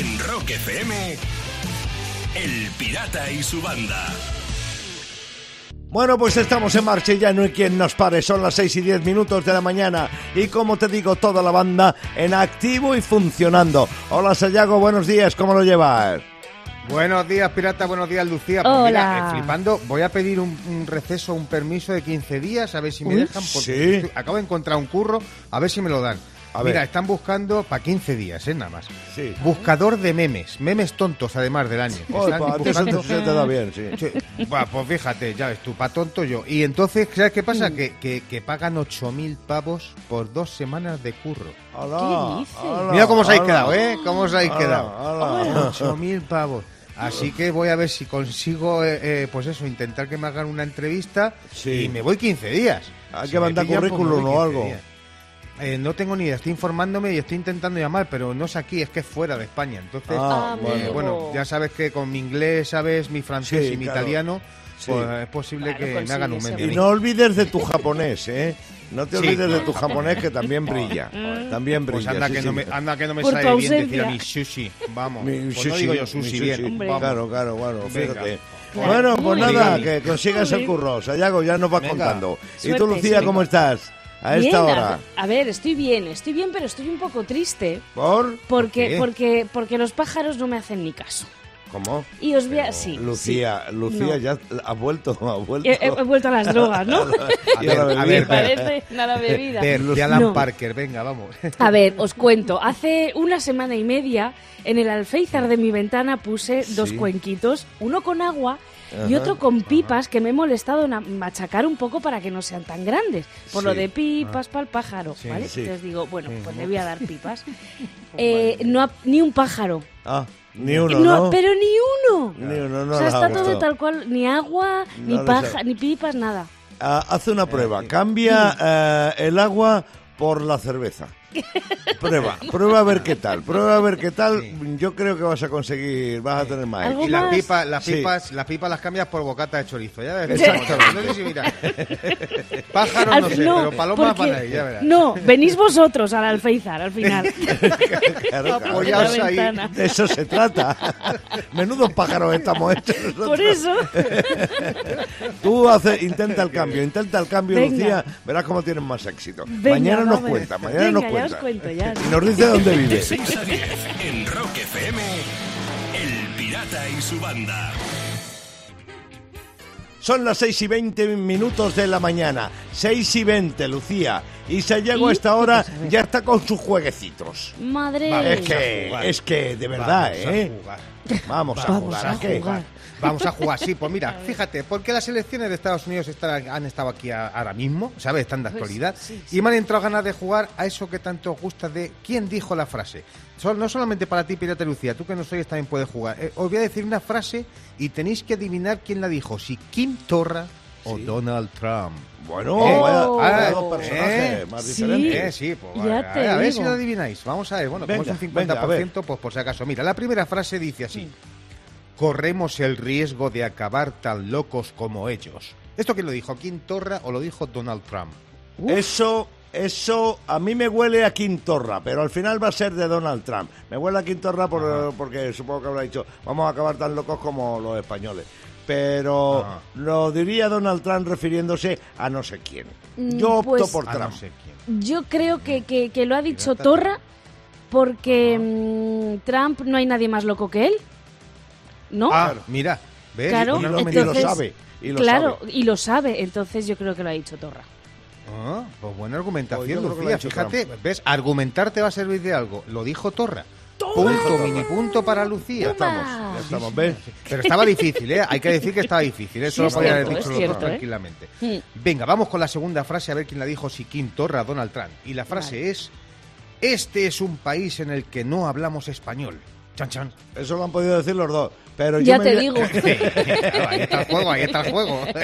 En Rock FM, El Pirata y su banda. Bueno, pues estamos en marcha y ya no hay quien nos pare. Son las 6 y 10 minutos de la mañana. Y como te digo, toda la banda en activo y funcionando. Hola, Sayago, buenos días. ¿Cómo lo llevas? Buenos días, pirata. Buenos días, Lucía. Pues Hola. mira, eh, flipando, voy a pedir un, un receso, un permiso de 15 días, a ver si me Uy, dejan, porque sí. acabo de encontrar un curro, a ver si me lo dan. A Mira, ver. están buscando para 15 días, ¿eh? Nada más. Sí. Buscador de memes, memes tontos además del año. Están pues a ti eso buscando- te, se te da bien, sí. Sí, Buah, pues fíjate, ya ves tú, pa' tonto yo. Y entonces, ¿sabes qué pasa? Que, que, que pagan 8.000 pavos por dos semanas de curro. Hola, ¿Qué dices? Mira cómo os habéis quedado, ¿eh? ¿Cómo os habéis quedado? hola. 8.000 pavos. Así que voy a ver si consigo, eh, eh, pues eso, intentar que me hagan una entrevista Sí. y me voy 15 días. Hay Si que mandar pues currículum o 15 algo. días. Eh, no tengo ni idea, estoy informándome y estoy intentando llamar, pero no es aquí, es que es fuera de España. Entonces, Ah, eh, bueno. bueno, ya sabes que con mi inglés, sabes, mi francés Sí, y mi claro. italiano, Sí. pues es posible Claro, que me hagan un meme. Y no olvides de tu japonés, ¿eh? No te Sí. olvides de tu japonés que también brilla. También Pues brilla. anda, sí, que sí. no me, anda que no me Por sale bien decir ausencia. a mi sushi. Vamos. Mi pues sushi, no digo yo sushi, sushi. bien. Hombre. Claro, claro, claro, fíjate. Bueno, pues Muy nada, bien. que consigas el curro. Sayago, ya nos vas Venga. contando. ¿Y tú, Lucía, sí. cómo estás? A Bien, esta a- hora. A, ver, estoy bien, estoy bien, pero estoy un poco triste. ¿Por? Porque, qué? porque, porque los pájaros no me hacen ni caso. ¿Cómo? Y os voy a... Sí, Lucía, sí. Lucía, No. ya has vuelto, has vuelto. He, he- vuelto a las drogas, ¿no? A ver, a bebida. ver, Parece a la bebida. De Alan No. Parker, venga, vamos. A ver, os cuento. Hace una semana y media, en el alféizar de mi ventana puse dos Sí. cuenquitos, uno con agua y otro con pipas que me he molestado en a- machacar un poco para que no sean tan grandes. Por lo de pipas para el pájaro, Sí, ¿vale? sí. Entonces digo, bueno, pues le voy a dar pipas. Eh, no ha- ni un pájaro. Ah, ni uno, ¿no? Pero ni uno. Ni uno, no o sea, está todo gustado. tal cual, ni agua, ni paja, ni pipas, nada. Ah, hace una prueba. Cambia eh, el agua por la cerveza. Prueba, prueba a ver qué tal. Prueba a ver qué tal. Yo creo que vas a conseguir, vas a tener más. Y las pipas, las Sí. pipas, las pipas las cambias por bocata de chorizo, ya. No sé si mira. Pájaros Al- no sé, pero palomas porque- van ahí, ya verás. No, venís vosotros al alféizar al final. Claro. Apoyaos ahí. De eso se trata. Menudos pájaros estamos hechos nosotros. Por eso. Tú hace, intenta el cambio, intenta el cambio, Venga. Lucía. Verás cómo tienes más éxito. Venga, mañana nos cuenta, mañana Venga, nos ya cuenta. os cuento, ya. Y nos dice dónde vive. De 6 a 10 en Rock FM, El Pirata y su banda. Son las 6 y 20 minutos de la mañana. 6 y 20, Lucía. Y Sayago a ¿Y? esta hora. A ya está con sus jueguecitos. Madre. Vale, Es que, es que, de verdad, Vamos a ¿eh? jugar. Vamos a Vamos jugar. a ¿a jugar. Vamos a jugar, sí, pues mira, fíjate, porque las elecciones de Estados Unidos están- han estado aquí a- ahora mismo, ¿sabes? Están de Pues, actualidad. sí, Y me han entrado ganas de jugar a eso que tanto os gusta de quién dijo la frase. Sol- no solamente para ti, Pirata Lucía, tú que no sois también puedes jugar. Eh, os voy a decir una frase y tenéis que adivinar quién la dijo, si Kim Torra o Sí. Donald Trump. Bueno, Oh. vaya, dos personajes eh, más sí. diferentes. Eh, sí, pues Ya vale, te a ver si lo adivináis. Vamos a ver, bueno, Venga, como es un venga, a 50%, pues por si acaso. Mira, la primera frase dice así. Corremos el riesgo de acabar tan locos como ellos. ¿Esto quién lo dijo? ¿Kim Torra o lo dijo Donald Trump? Eso, eso a mí me huele a Quintorra, pero al final va a ser de Donald Trump. Me huele a Quintorra por- porque supongo que habrá dicho, vamos a acabar tan locos como los españoles. Pero lo diría Donald Trump refiriéndose a no sé quién. Mm, Yo opto pues- por Trump. no sé quién. Yo creo que, que- que lo ha dicho. Torra porque mm, Trump no hay nadie más loco que él. ¿No? Ah, mira, ¿ves? Claro, y, lo, y sabe. Y lo claro, sabe. y lo sabe. Entonces yo creo que lo ha dicho Torra. Ah, pues buena Pues argumentación, ha Lucía. Fíjate, Trump. ¿ves? Argumentar te va a servir de algo. Lo dijo Torra. Punto, mini punto para Lucía. Ya estamos, ya estamos, ¿ves? Pero estaba difícil, ¿eh? Hay que decir que estaba difícil. Eso Sí, lo es podía haber dicho es los dos cierto, ¿eh? tranquilamente. Venga, vamos con la segunda frase a ver quién la dijo, si Kim Torra Donald Trump. Y la frase es, este es un país en el que no hablamos español. Chan, chan. Eso lo han podido decir los dos. Pero Ya yo te me, digo. ahí está el juego, ahí está el juego.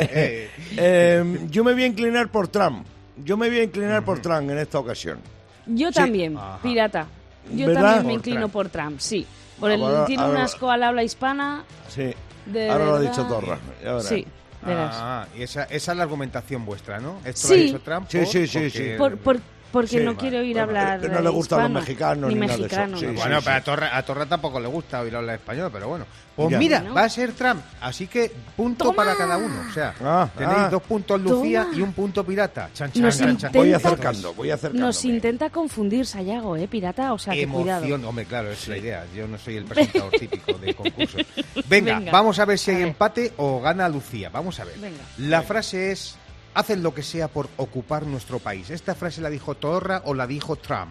Eh, yo me voy a inclinar por Trump. Yo me voy a inclinar por Trump en esta ocasión. Yo también, Ajá. pirata. Yo ¿Verdad? también me Por inclino Trump. por Trump, sí. Por el, Ahora- tiene un ahora- asco al habla hispana. Sí. De Ahora lo ha verdad. dicho Torra. Sí, verás. Ah, y esa, esa es la argumentación vuestra, ¿no? Esto Sí. lo ha dicho Trump. Sí, por- sí, sí, porque sí. Por- por- porque Sí, no quiero ir a bueno, hablar que no le gustan los mexicanos ni, ni nada de eso. mexicano. Sí, no. sí, Bueno, sí. pero a Torra, a Torra tampoco le gusta oír hablar español, pero bueno. Pues Ya. mira, va a ser Trump, así que punto ¡Toma! para cada uno. O sea, Ah, tenéis ah. dos puntos Lucía Toma. y un punto pirata. Chan, chan. Voy acercando, voy acercando. Nos intenta confundir Sayago, ¿eh, pirata? O sea, que cuidado. Emoción, hombre, claro, es la idea. Yo no soy el presentador típico de concursos. Venga, Venga. vamos a ver si A hay ver. empate o gana Lucía. Vamos a ver. Venga. La frase es: hacen lo que sea por ocupar nuestro país. ¿Esta frase la dijo Torra o la dijo Trump?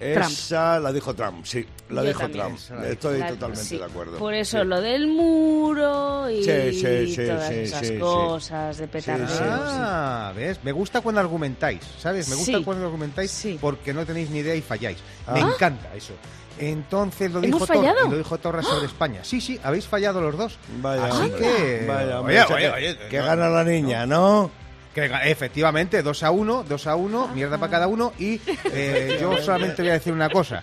Esa la dijo Trump, sí, la Yo dijo también. Trump. La. Estoy La- totalmente sí, de acuerdo. Por eso Sí. lo del muro y Sí, sí, sí, todas sí, esas sí, sí. cosas de petardeo. Sí, sí. Ah, ¿ves? Me gusta cuando argumentáis, ¿sabes? Me gusta Sí. cuando argumentáis Sí. porque no tenéis ni idea y falláis. Me Ah. encanta eso. Entonces lo ¿Hemos dijo Torra, lo dijo Torra sobre España. Sí, sí, habéis fallado los dos. Vaya, Así hombre. que Vaya, oye, oye, que, oye, que no, gana la niña, ¿no? Que efectivamente, 2 a 1, 2 a 1, mierda para cada uno. Y eh, yo solamente voy a decir una cosa.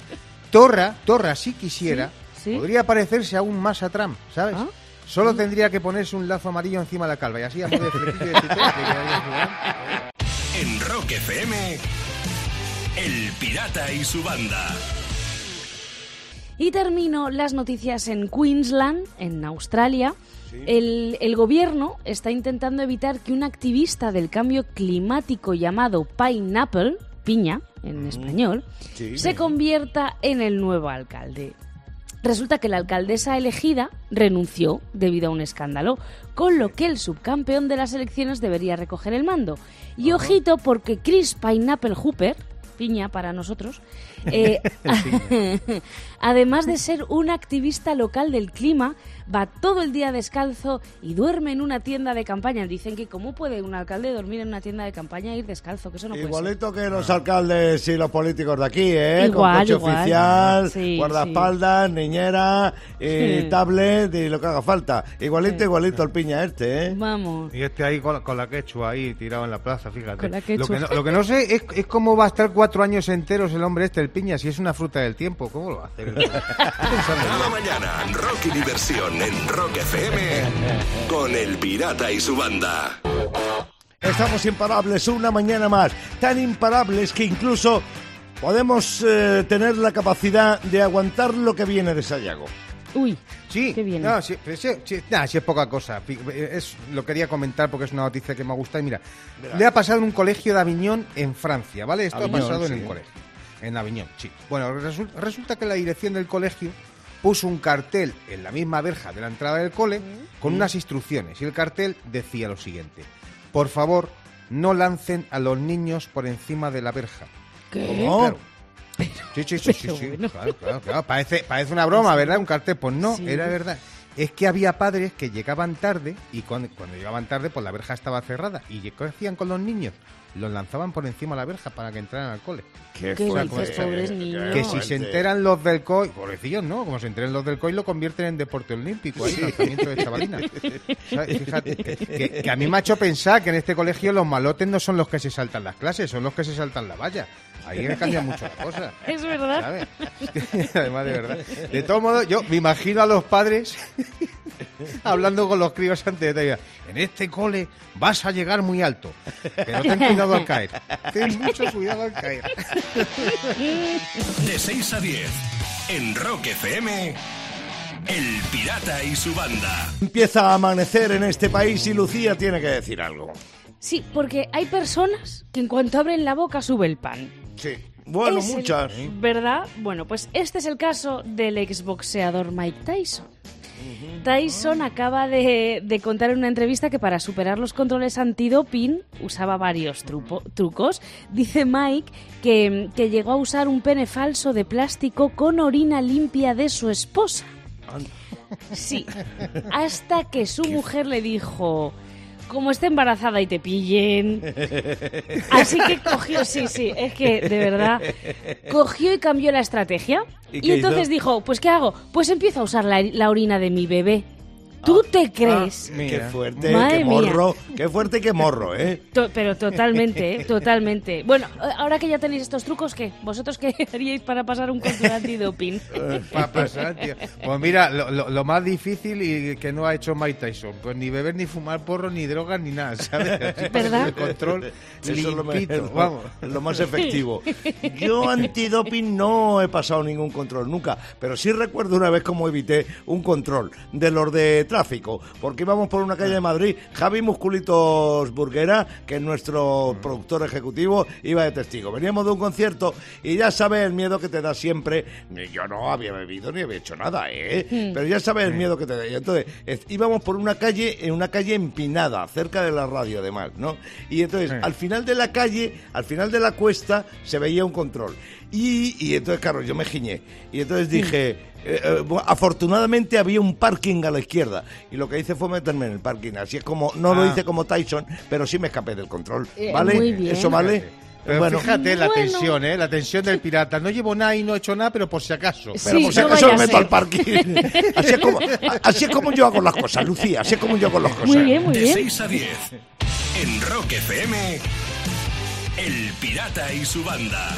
Torra, Torra, si quisiera, Sí, sí. podría parecerse aún más a Trump, ¿sabes? Ah. Solo tendría que ponerse un lazo amarillo encima de la calva y así a modo de flequillo de En Rock FM, El Pirata y su banda. Y termino las noticias en Queensland, en Australia. El, el gobierno está intentando evitar que un activista del cambio climático llamado Pineapple, piña en español, Sí. se convierta en el nuevo alcalde. Resulta que la alcaldesa elegida renunció debido a un escándalo, con lo que el subcampeón de las elecciones debería recoger el mando. Y ojito porque Chris Pineapple Hooper, piña para nosotros, eh, además de ser un activista local del clima, va todo el día descalzo y duerme en una tienda de campaña. Dicen que cómo puede un alcalde dormir en una tienda de campaña e ir descalzo, que eso no puede ser. Igualito que los alcaldes y los políticos de aquí, ¿eh? Igual, Con coche igual. oficial, Sí, guardaespaldas, niñera, y Sí. tablet y lo que haga falta. Igualito, Sí. igualito el piña este, ¿eh? Vamos. Y este ahí con, con la quechua ahí tirado en la plaza, fíjate. Con la Lo, quechua. que no, lo que no sé es, es cómo va a estar cuatro años enteros el hombre este, el piña, si es una fruta del tiempo. ¿Cómo lo va a hacer? Cada mañana, Rock y diversión en Rock FM con El Pirata y su banda. Estamos imparables una mañana más. Tan imparables que incluso podemos eh, tener la capacidad de aguantar lo que viene de Sayago. Uy, Sí, Qué bien. No, sí, pero sí, sí, nah, sí es poca cosa. Pi- Es, lo quería comentar porque es una noticia que me gusta. Y mira, le ha pasado en un colegio de Aviñón en Francia, ¿vale? Esto Aviñón, ha pasado en el colegio. En Aviñón, sí. Bueno, resul- resulta que la dirección del colegio puso un cartel en la misma verja de la entrada del cole con unas instrucciones. Y el cartel decía lo siguiente: Por favor, no lancen a los niños por encima de la verja. ¿qué? ¿Cómo? Claro. Sí, sí, sí, sí, Pero sí. bueno. Claro, claro, claro. Parece, parece una broma, ¿verdad? Un cartel. Pues no, Sí. era verdad. Es que había padres que llegaban tarde y cuando, cuando llegaban tarde, pues la verja estaba cerrada. ¿Y qué hacían con los niños? Los lanzaban por encima de la verja para que entraran al cole. Qué ¿Qué dices, pobres niños? Que si se enteran los del COI, pobrecillos, ¿no? Como se enteren los del COI, lo convierten en deporte olímpico, ahí, lanzamiento de chavalina. ¿Sabes? Fíjate, que, que- que a mí me ha hecho pensar que en este colegio los malotes no son los que se saltan las clases, son los que se saltan la valla. Ahí cambia mucho la cosa. Es verdad. ¿sabes? Además, de verdad. De todos modos, yo me imagino a los padres hablando con los críos antes de ir. En este cole vas a llegar muy alto, pero ten cuidado al caer. Ten mucho cuidado al caer. De 6 a 10, en Rock FM, El Pirata y su banda. Empieza a amanecer en este país y Lucía tiene que decir algo. Sí, porque hay personas que en cuanto abren la boca sube el pan. Sí. Bueno, Es el- muchas. ¿Verdad? Bueno, pues este es el caso del exboxeador Mike Tyson. Tyson acaba de, de contar en una entrevista que para superar los controles antidoping usaba varios trupo- trucos. Dice Mike que, que llegó a usar un pene falso de plástico con orina limpia de su esposa. Sí, hasta que su mujer le dijo, como esté embarazada y te pillen. Así que cogió, sí, sí, es que de verdad, cogió y cambió la estrategia. ¿Y entonces hizo? dijo, pues ¿qué hago? Pues empiezo a usar la, la orina de mi bebé. ¿Tú te crees? mira. Qué fuerte, Madre qué mía. morro, qué fuerte y qué morro, ¿eh? To- pero totalmente, ¿eh? totalmente. Bueno, ahora que ya tenéis estos trucos, ¿qué? ¿Vosotros qué haríais para pasar un control antidoping? Pa' pasar, tío. Pues mira, lo, lo- lo más difícil y que no ha hecho Mike Tyson, pues ni beber ni fumar porro ni drogas ni nada, ¿sabes? Así para ¿Verdad? El control Eso es lo- vamos. lo más efectivo. Yo antidoping no he pasado ningún control nunca, pero sí recuerdo una vez cómo evité un control de los de tráfico, porque íbamos por una calle de Madrid, Javi Musculitos Burguera, que es nuestro productor ejecutivo, iba de testigo. Veníamos de un concierto y ya sabes el miedo que te da siempre. Yo no había bebido ni había hecho nada, ¿eh? Pero ya sabes el miedo que te da. Y entonces es- íbamos por una calle, en una calle empinada, cerca de la radio además, ¿no? Y entonces Sí. al final de la calle, al final de la cuesta, se veía un control. Y, y entonces, claro, yo me giñé. Y entonces dije, eh, eh, afortunadamente había un parking a la izquierda. Y lo que hice fue meterme en el parking. Así es como, no lo Ah. hice como Tyson, pero sí me escapé del control. Eh, ¿Vale? muy bien. ¿Eso vale? Pero bueno, fíjate la Bueno. tensión, ¿eh? La tensión del pirata. No llevo nada y no he hecho nada, pero por si acaso. pero por si no acaso vaya me meto al parking. así, es como, así es como yo hago las cosas, Lucía. Así es como yo hago las cosas. Muy bien, muy De bien. 6 a 10. En Rock FM. El Pirata y su banda.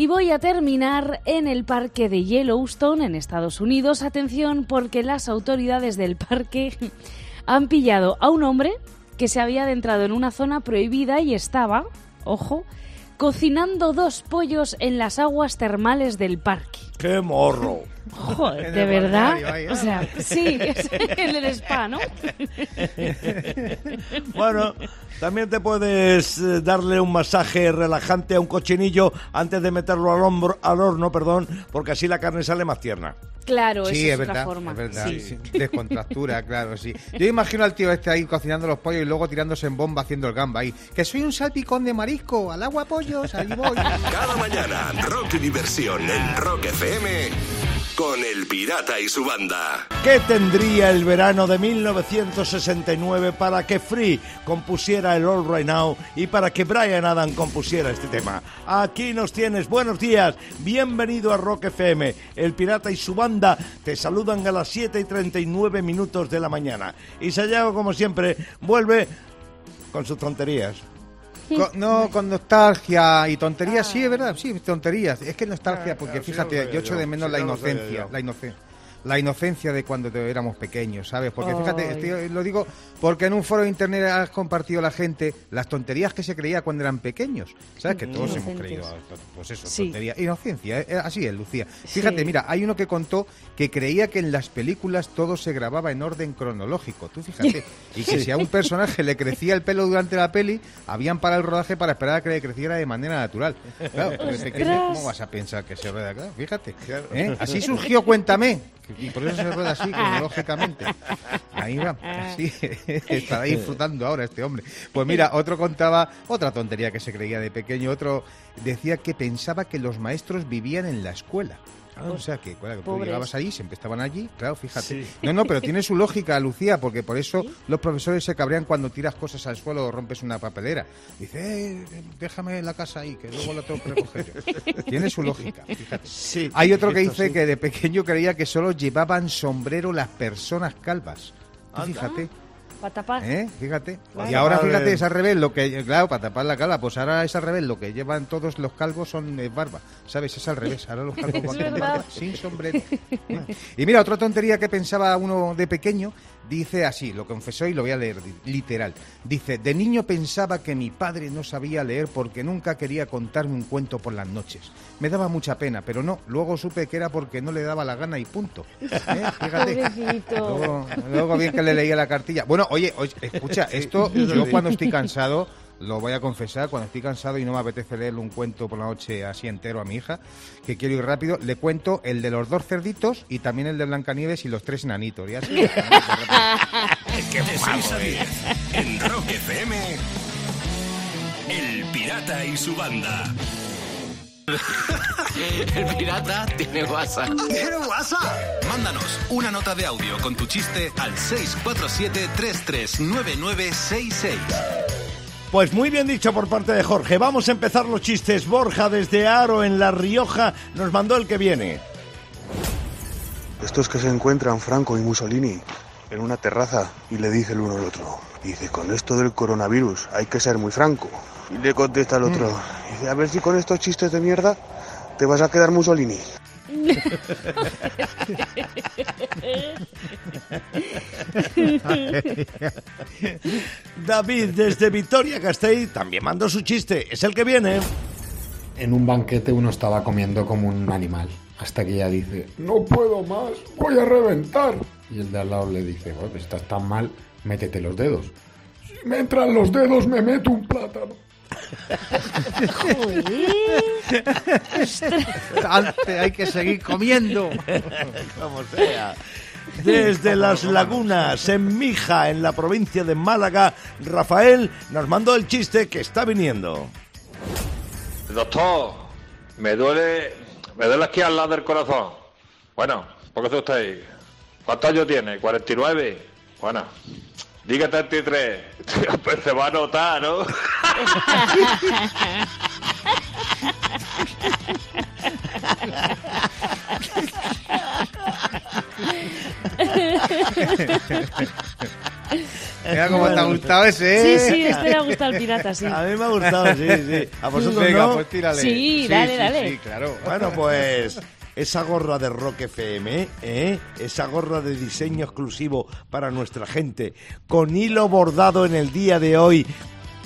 Y voy a terminar en el parque de Yellowstone, en Estados Unidos. Atención, porque las autoridades del parque han pillado a un hombre que se había adentrado en una zona prohibida y estaba, ojo, cocinando dos pollos en las aguas termales del parque. ¡Qué morro! Joder, de verdad. O sea, sí, es en el spa, ¿no? Bueno, también te puedes eh, darle un masaje relajante a un cochinillo antes de meterlo al, hombro, al horno, perdón, porque así la carne sale más tierna. Claro, Sí, esa es es, otra verdad, forma. es verdad. Sí. sí. Descontractura, claro, sí. Yo imagino al tío este ahí cocinando los pollos y luego tirándose en bomba haciendo el gamba ahí. Que soy un salpicón de marisco, al agua pollos, ahí voy. Cada mañana, rock y diversión en Rock FM. Con el Pirata y su banda. ¿Qué tendría el verano de 1969 para que Free compusiera el All Right Now y para que Brian Adam compusiera este tema? Aquí nos tienes. Buenos días. Bienvenido a Rock FM. El Pirata y su banda te saludan a las 7 y 39 minutos de la mañana. Y Sayago, como siempre, vuelve con sus tonterías. Co- no, con nostalgia y tonterías, sí, es verdad, sí, tonterías. Es que nostalgia, porque Ah, fíjate, yo echo de menos sí, la inocencia, la inocencia. La inocencia de cuando éramos pequeños, ¿sabes? Porque fíjate, estoy- lo digo porque en un foro de internet has compartido la gente las tonterías que se creía cuando eran pequeños. ¿Sabes? Que todos hemos creído, pues eso, Sí. tonterías. Inocencia, eh, así es, Lucía. Fíjate, Sí. mira, hay uno que contó que creía que en las películas todo se grababa en orden cronológico. Tú fíjate. Y que si a un personaje le crecía el pelo durante la peli, habían parado el rodaje para esperar a que le creciera de manera natural. Claro, ¿cómo vas a pensar que se rueda? Claro, fíjate. ¿eh? Así surgió Cuéntame. Y por eso se rueda así, cronológicamente. Ahí va. Así estará disfrutando ahora este hombre. Pues mira, otro contaba otra tontería que se creía de pequeño. Otro decía que pensaba que los maestros vivían en la escuela. O sea que, claro, que tú llegabas allí, siempre estaban allí, claro, fíjate. Sí. No, no, pero tiene su lógica, Lucía, porque por eso los profesores se cabrean cuando tiras cosas al suelo o rompes una papelera. Dice, eh, déjame la casa ahí, que luego la tengo que recoger yo. Tiene su lógica, fíjate. Sí. Hay otro que dice sí. que de pequeño creía que solo llevaban sombrero las personas calvas. Tú fíjate. Para tapar. ¿Eh? Fíjate. Claro. Y ahora fíjate, es al revés, lo que, claro, para tapar la cara, pues ahora es al revés, lo que llevan todos los calvos son eh, barba, ¿sabes? Es al revés, ahora los calvos van sin sombrero. Y mira, otra tontería que pensaba uno de pequeño, dice así, lo confesó y lo voy a leer literal. Dice, de niño pensaba que mi padre no sabía leer porque nunca quería contarme un cuento por las noches. Me daba mucha pena, pero no, luego supe que era porque no le daba la gana y punto. ¿Eh? Fíjate. Pobrecito. Luego, luego bien que le leía la cartilla. Bueno, oye, oye, escucha, esto yo cuando estoy cansado, lo voy a confesar, cuando estoy cansado y no me apetece leerle un cuento por la noche así entero a mi hija, que quiero ir rápido, le cuento el de los dos cerditos y también el de Blancanieves y los tres enanitos. Y así, De 6 a 10. En Rock FM. El Pirata y su banda. El pirata tiene WhatsApp. ¿Tiene WhatsApp? Mándanos una nota de audio con tu chiste al 647-339966. Pues muy bien dicho por parte de Jorge. Vamos a empezar los chistes. Borja desde Aro en La Rioja nos mandó el que viene. Estos que se encuentran Franco y Mussolini en una terraza y le dice el uno al otro. Dice, con esto del coronavirus hay que ser muy franco. Y le contesta el otro. Dice, a ver si con estos chistes de mierda te vas a quedar Mussolini. David, desde Victoria Castell, también mandó su chiste. Es el que viene. En un banquete uno estaba comiendo como un animal. Hasta que ella dice, no puedo más, voy a reventar. Y el de al lado le dice, pues estás tan mal, métete los dedos. Si me entran los dedos, me meto un plátano. Antes hay que seguir comiendo. Como sea. Desde las lagunas, en Mija, en la provincia de Málaga, Rafael nos mandó el chiste que está viniendo. Doctor, me duele, me duele aquí al lado del corazón. Bueno, ¿por qué está usted ahí? ¿Cuántos años tiene? ¿49? Bueno, diga 33. Pues se va a notar, ¿no? Mira cómo te ha gustado ese, Sí, ¿eh? sí, este le ha gustado al pirata, sí. A mí me ha gustado, sí, sí. ¿A vosotros Venga, no? pues tírale. Sí, dale, sí, dale. Sí, claro. Bueno, pues esa gorra de Rock FM, ¿eh? esa gorra de diseño exclusivo para nuestra gente, con hilo bordado en el día de hoy,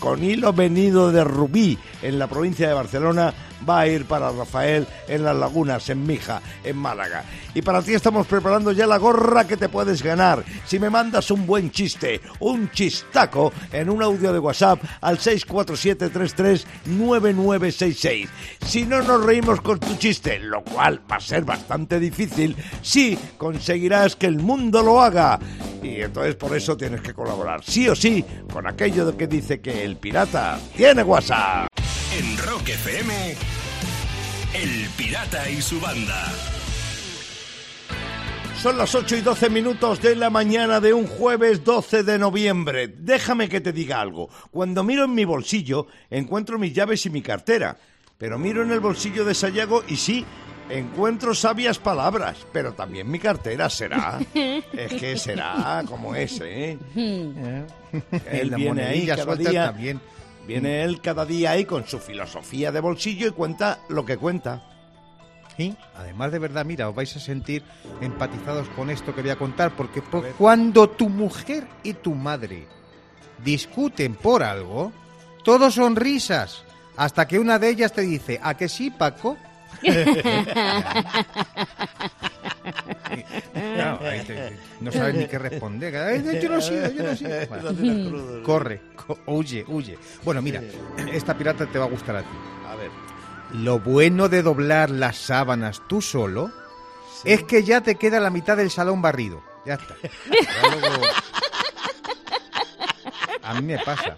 con hilo venido de Rubí en la provincia de Barcelona, va a ir para Rafael en las lagunas, en Mija, en Málaga. Y para ti estamos preparando ya la gorra que te puedes ganar. Si me mandas un buen chiste, un chistaco, en un audio de WhatsApp al 647339966. Si no nos reímos con tu chiste, lo cual va a ser bastante difícil, sí conseguirás que el mundo lo haga. Y entonces por eso tienes que colaborar, sí o sí, con aquello de que dice que el pirata tiene WhatsApp. En Rock FM, El Pirata y su banda. Son las 8 y 12 minutos de la mañana de un jueves 12 de noviembre. Déjame que te diga algo. Cuando miro en mi bolsillo, encuentro mis llaves y mi cartera. Pero miro en el bolsillo de Sayago y sí, encuentro sabias palabras. Pero también mi cartera será. es que será como es, ¿eh? Él La viene ahí cada día. también. Viene él cada día ahí con su filosofía de bolsillo y cuenta lo que cuenta. Sí, además de verdad, mira, os vais a sentir empatizados con esto que voy a contar, porque po- cuando tu mujer y tu madre discuten por algo, todos son risas, hasta que una de ellas te dice, ¿a que sí, Paco? Te- no sabes ni qué responder. Yo no sé, yo no sé. Bueno, corre, co- huye, huye. Bueno, mira, esta pirata te va a gustar a ti. A ver. Lo bueno de doblar las sábanas tú solo es que ya te queda la mitad del salón barrido. Ya está. Ya luego- A mí me pasa.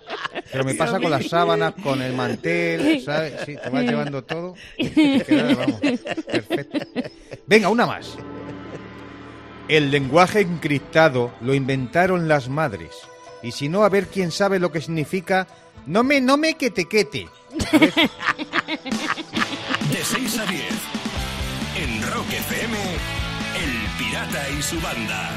Pero me pasa con las sábanas, con el mantel, ¿sabes? Sí, te vas llevando todo. Te queda, vamos, perfecto. Venga, una más. El lenguaje encriptado lo inventaron las madres. Y si no, a ver quién sabe lo que significa no me, no me que te quete. De 6 a 10. En Rock FM, El Pirata y su banda.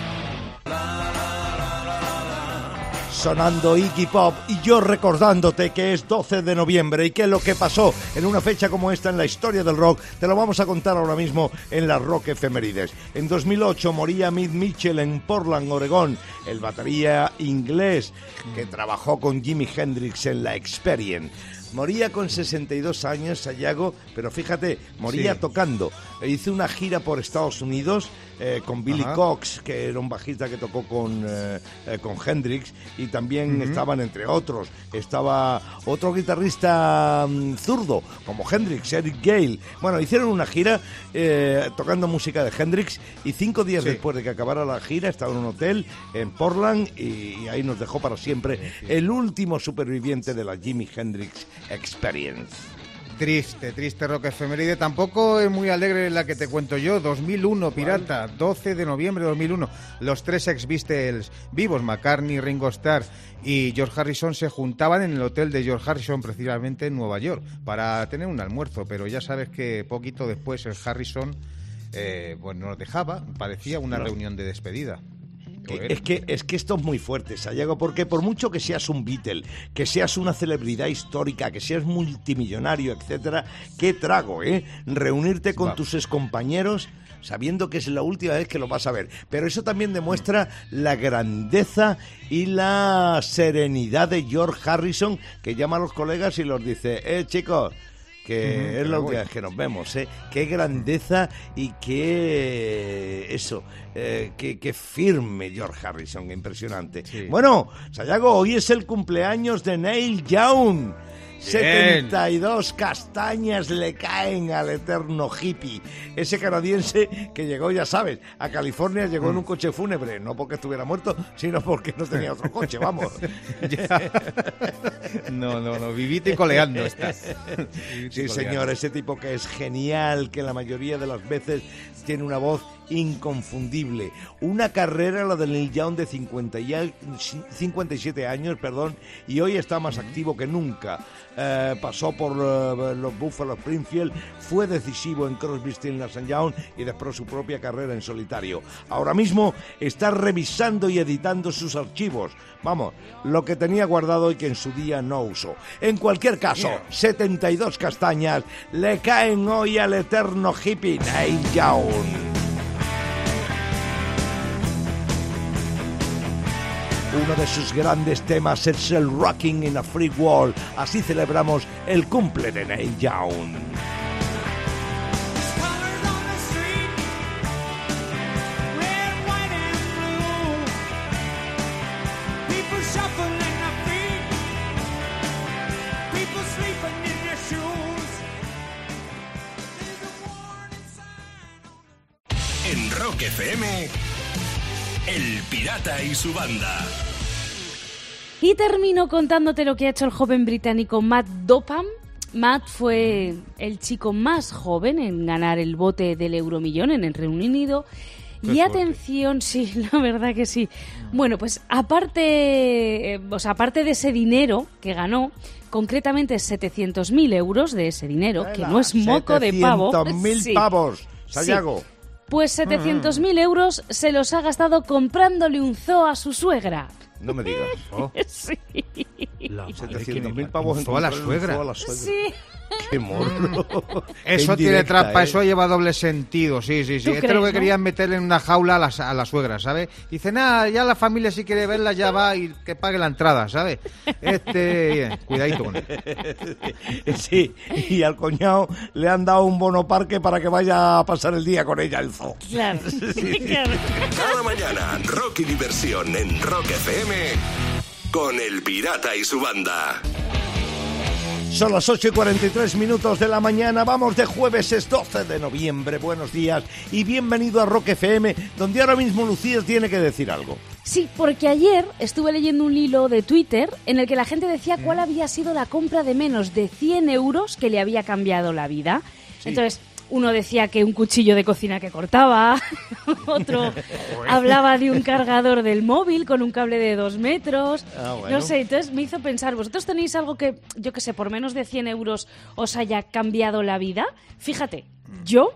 Sonando Iggy Pop y yo recordándote que es 12 de noviembre y que lo que pasó en una fecha como esta en la historia del rock te lo vamos a contar ahora mismo en las Rock Efemérides. En 2008 moría Mid Mitchell en Portland, Oregón, el batería inglés que trabajó con Jimi Hendrix en la Experience. Moría con 62 años, Sayago, pero fíjate, moría Sí. tocando. Hizo una gira por Estados Unidos eh, con Billy Ajá. Cox, que era un bajista que tocó con, eh, eh, con Hendrix, y también estaban entre otros. Estaba otro guitarrista mm, zurdo, como Hendrix, Eric Gale. Bueno, hicieron una gira tocando música de Hendrix, y cinco días Sí. después de que acabara la gira, estaba en un hotel en Portland, y, y ahí nos dejó para siempre el último superviviente de la Jimi Hendrix Experience. Triste, triste rock efeméride. Tampoco es muy alegre la que te cuento yo. 2001, Pirata, 12 de noviembre de 2001. Los tres ex Beatles vivos, McCartney, Ringo Starr y George Harrison, se juntaban en el hotel de George Harrison, precisamente en Nueva York, para tener un almuerzo. Pero ya sabes que poquito después el Harrison eh, pues no nos dejaba, parecía una reunión de despedida. Lo era. Es que, es que esto es muy fuerte, Sayago, porque por mucho que seas un Beatle, que seas una celebridad histórica, que seas multimillonario, etcétera, qué trago, ¿eh? Reunirte con Va. tus excompañeros sabiendo que es la última vez que lo vas a ver. Pero eso también demuestra la grandeza y la serenidad de George Harrison, que llama a los colegas y los dice, eh, chicos, que es la última vez que nos vemos, ¿eh? Qué grandeza y qué... eso, eh, qué, qué firme George Harrison, impresionante. Bueno, Sayago, hoy es el cumpleaños de Neil Young. 72 castañas le caen al eterno hippie. Ese canadiense que llegó, ya sabes, a California llegó en un coche fúnebre, no porque estuviera muerto, sino porque no tenía otro coche, vamos. Ya. No, no, no, vivite coleando estás. Vivite Sí, coleando. señor, ese tipo que es genial, que la mayoría de las veces tiene una voz inconfundible. Una carrera, la de Neil Young, de 50 y al- 57 años, perdón, y hoy está más activo que nunca. Eh, pasó por eh, los Buffalo Springfield, fue decisivo en Crosby, Stills, Young y después su propia carrera en solitario. Ahora mismo está revisando y editando sus archivos. Vamos, lo que tenía guardado y que en su día no usó. En cualquier caso, 72 castañas le caen hoy al eterno hippie Neil Young. Uno de sus grandes temas es el Rocking in a Free World. Así celebramos el cumple de Neil Young. En Rock FM, El Pirata y su banda. Y termino contándote lo que ha hecho el joven británico Matt Dopham. Matt fue el chico más joven en ganar el bote del Euromillón en el Reino Unido. Qué y atención, sí, la verdad que sí. Bueno, pues aparte, eh, o sea, aparte de ese dinero que ganó, concretamente 700.000 euros de ese dinero, que no es moco de pavo. 700.000 Sí. pavos, Sí. Pues 700.000 euros se los ha gastado comprándole un zoo a su suegra. No me digas. Sí. Madre que 700.000 me pavos en zoo a la suegra. Sí. Qué morro. Eso Qué tiene trampa, ¿eh? eso lleva doble sentido, sí, sí, sí. ¿Tú Esto es lo que no? querían meterle en una jaula a la, a la suegra, ¿sabes? Dice, nada, ya la familia si quiere verla ya va y que pague la entrada, ¿sabes? Este, bien, cuidadito con él. Sí, y al coñado le han dado un bono parque para que vaya a pasar el día con ella al zoo. Claro. claro. Cada mañana, rock y diversión en Rock FM con El Pirata y su banda. Son las 8 y 43 minutos de la mañana. Vamos de jueves, es 12 de noviembre. Buenos días y bienvenido a Rock FM, donde ahora mismo Lucía tiene que decir algo. Sí, porque ayer estuve leyendo un hilo de Twitter en el que la gente decía cuál había sido la compra de menos de 100 euros que le había cambiado la vida. Entonces, uno decía que un cuchillo de cocina que cortaba, otro hablaba de un cargador del móvil con un cable de dos metros. Ah, bueno. No sé, entonces me hizo pensar, ¿vosotros tenéis algo que, yo que sé, por menos de 100 euros os haya cambiado la vida? Fíjate, yo,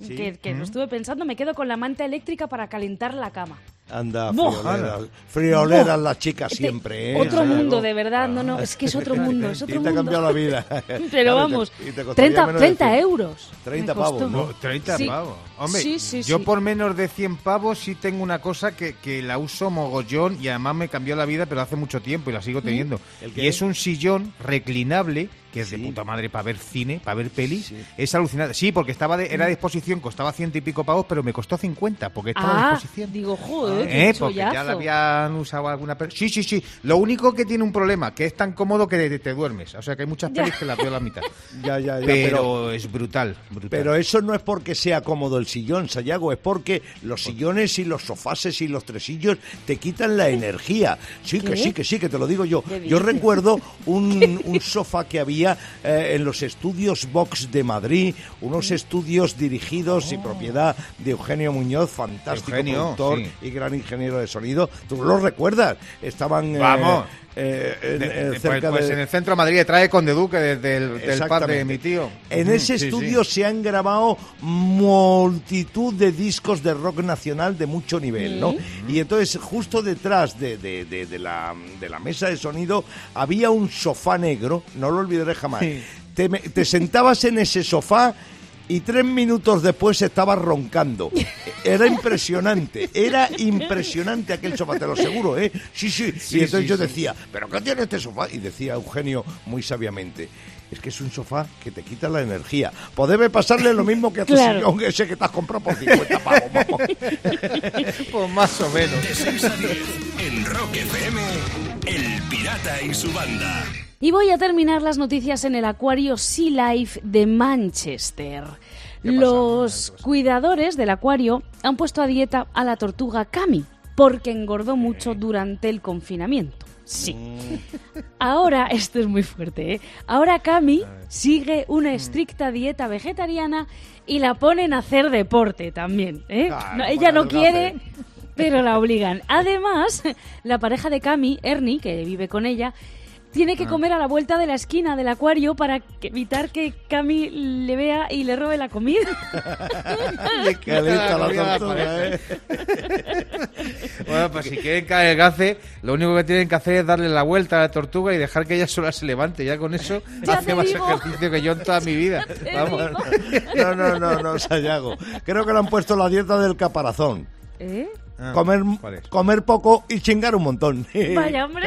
Sí. que, que lo estuve pensando, me quedo con la manta eléctrica para calentar la cama. Anda, frioleras, frioleras las chicas Este- siempre, ¿eh? Otro mundo, de verdad. No, no, es que es otro mundo, es Y otro te mundo. cambió la vida. Pero Claro, y te- vamos, y te costaría 30, menos de 30 cien. euros. 30 me costó. pavos, ¿no? 30 Sí. pavos. Hombre, Sí, sí, yo sí. por menos de 100 pavos sí tengo una cosa que, que la uso mogollón y además me cambió la vida, pero hace mucho tiempo y la sigo teniendo. ¿El? Y es un sillón reclinable que es de puta madre para ver cine, para ver pelis. Sí. Es alucinante. Sí, porque estaba de, era de exposición, costaba ciento y pico pavos, pero me costó 50 porque estaba de Ah, exposición. digo, joder, qué Eh, porque ya la habían usado alguna Sí, sí, sí. Lo único que tiene un problema, que es tan cómodo que te, te duermes. O sea, que hay muchas Ya. pelis que las veo a la mitad. Ya, ya, ya, pero, pero- es brutal, brutal. Pero eso no es porque sea cómodo el sillón, Sayago, es porque los sillones y los sofases y los tresillos te quitan la energía. Sí, que sí, que sí, que te lo digo yo. ¿Qué Yo recuerdo un, un sofá que había eh, en los estudios Vox de Madrid, unos estudios dirigidos y propiedad de Eugenio Muñoz, fantástico Eugenio, productor sí. y gran ingeniero de sonido. ¿Tú lo recuerdas? Estaban... eh, Vamos. eh, en, De- eh, de- cerca pues, pues en el centro de Madrid trae Conde Duque desde el del padre de mi tío. En ese sí, estudio sí. se han grabado multitud de discos de rock nacional de mucho nivel, ¿no? Y entonces justo detrás de, la, de la mesa de sonido había un sofá negro, no lo olvidaré jamás. Sí. Te, me- te sentabas en ese sofá y tres minutos después estabas roncando. Era impresionante, era impresionante aquel sofá, te lo aseguro, ¿eh? Sí, sí. Sí, y entonces sí, yo sí. decía, ¿pero qué tiene este sofá? Y decía Eugenio muy sabiamente, es que es un sofá que te quita la energía. Podeme pasarle lo mismo que a tu Claro. sillón ese que te has comprado por 50 pavos, vamos. Pues más o menos. De 6 a 10 en Rock FM, El Pirata y su banda. Y voy a terminar las noticias en el acuario Sea Life de Manchester. Los cuidadores del acuario han puesto a dieta a la tortuga Cami porque engordó mucho durante el confinamiento. Sí. Ahora, esto es muy fuerte, ¿eh? Ahora Cami sigue una estricta dieta vegetariana y la ponen a hacer deporte también, ¿eh? No, ella no quiere, pero la obligan. Además, la pareja de Cami, Ernie, que vive con ella, tiene Ah. que comer a la vuelta de la esquina del acuario para que- evitar que Cami le vea y le robe la comida. Le calienta la la tortuga, ¿eh? Bueno, pues si quieren que adelgace, lo único que tienen que hacer es darle la vuelta a la tortuga y dejar que ella sola se levante. Ya con eso Ya hace más digo. ejercicio que yo en toda mi vida. Vamos. No, no, no, no, Sayago. Creo que le han puesto la dieta del caparazón. ¿Eh? Ah, Comer, comer poco y chingar un montón. Vaya, hombre.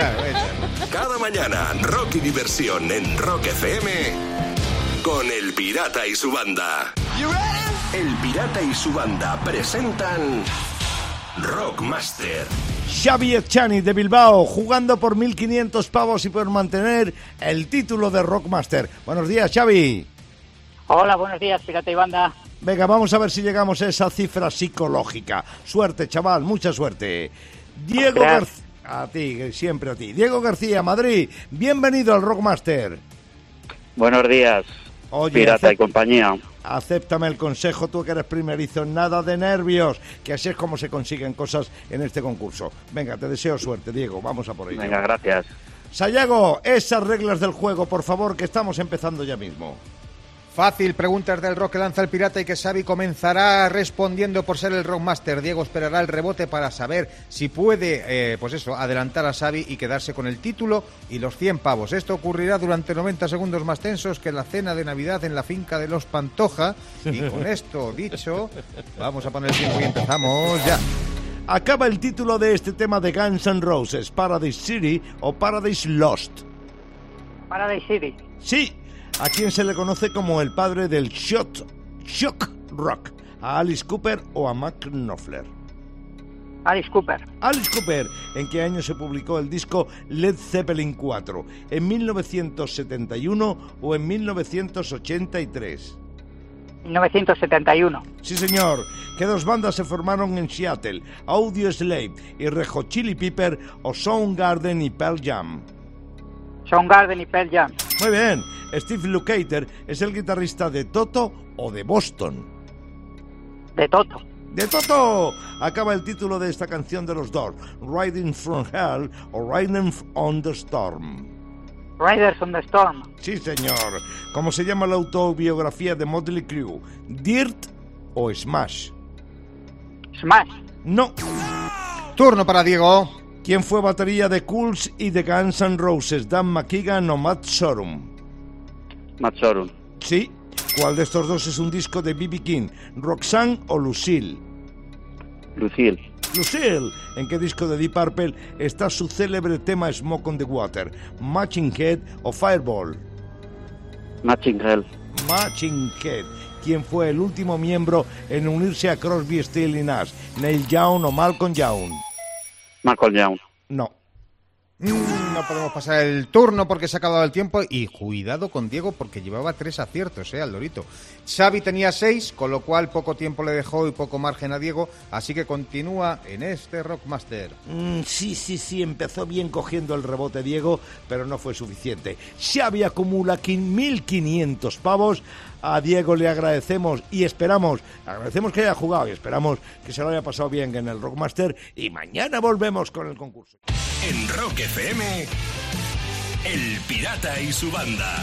Cada mañana, rock y diversión en Rock FM con El Pirata y su banda. El Pirata y su banda presentan Rockmaster. Xavi Echani de Bilbao, jugando por 1.500 pavos y por mantener el título de Rockmaster. Buenos días, Xavi. Hola, buenos días, Pirata y Banda. Venga, vamos a ver si llegamos a esa cifra psicológica. Suerte, chaval, mucha suerte. Diego. García. A ti, siempre a ti. Diego García, Madrid. Bienvenido al Rockmaster. Buenos días, Oye, Pirata y compañía. acéptame el consejo, tú que eres primerizo, nada de nervios, que así es como se consiguen cosas en este concurso. Venga, te deseo suerte, Diego, vamos a por ello. Venga, gracias. Sayago, esas reglas del juego, por favor, que estamos empezando ya mismo. Fácil, preguntas del rock que lanza el pirata y que Xavi comenzará respondiendo por ser el rockmaster. Diego esperará el rebote para saber si puede, eh, pues eso, adelantar a Xavi y quedarse con el título y los 100 pavos. Esto ocurrirá durante 90 segundos más tensos que la cena de Navidad en la finca de los Pantoja. Y con esto dicho, vamos a poner el tiempo y empezamos ya. Acaba el título de este tema de Guns N' Roses, Paradise City o Paradise Lost. Paradise City. Sí, a quien se le conoce como el padre del shot, shock rock, a Alice Cooper o a Mac Knopfler. Alice Cooper. Alice Cooper, ¿en qué año se publicó el disco Led Zeppelin 4? ¿En 1971 o en 1983? 1971. Sí, señor. ¿Qué dos bandas se formaron en Seattle? Audio Slave y Rejo Chili Pepper o Soundgarden y Pearl Jam. Soundgarden y Pearl Jam. Muy bien. Steve Lukather es el guitarrista de Toto o de Boston. De Toto. ¡De Toto! Acaba el título de esta canción de los Doors, Riding from Hell o Riding on the Storm. Riders on the Storm. Sí, señor. ¿Cómo se llama la autobiografía de Motley Crue? ¿Dirt o Smash? Smash. No. Turno para Diego. ¿Quién fue batería de Cools y de Guns N' Roses? ¿Dan McKeegan o Matt Sorum? Matsorum. Sí. ¿Cuál de estos dos es un disco de B.B. King? ¿Roxanne o Lucille? Lucille. Lucille, ¿en qué disco de Deep Purple está su célebre tema Smoke on the Water? ¿Matching Head o Fireball? Matching Hell. Matching Head. ¿Quién fue el último miembro en unirse a Crosby, Steele y Nash? ¿Neil Young o Malcolm Young? Malcolm Young. No. Mm, No podemos pasar el turno porque se ha acabado el tiempo. Y cuidado con Diego porque llevaba tres aciertos, ¿eh, Aldorito? Xavi tenía seis, con lo cual poco tiempo le dejó y poco margen a Diego. Así que continúa en este Rockmaster. Mm, sí, sí, sí, empezó bien cogiendo el rebote Diego, pero no fue suficiente. Xavi acumula 1.500 pavos. A Diego le agradecemos y esperamos, agradecemos que haya jugado y esperamos que se lo haya pasado bien en el Rockmaster. Y mañana volvemos con el concurso. En Rock FM, El Pirata y su banda.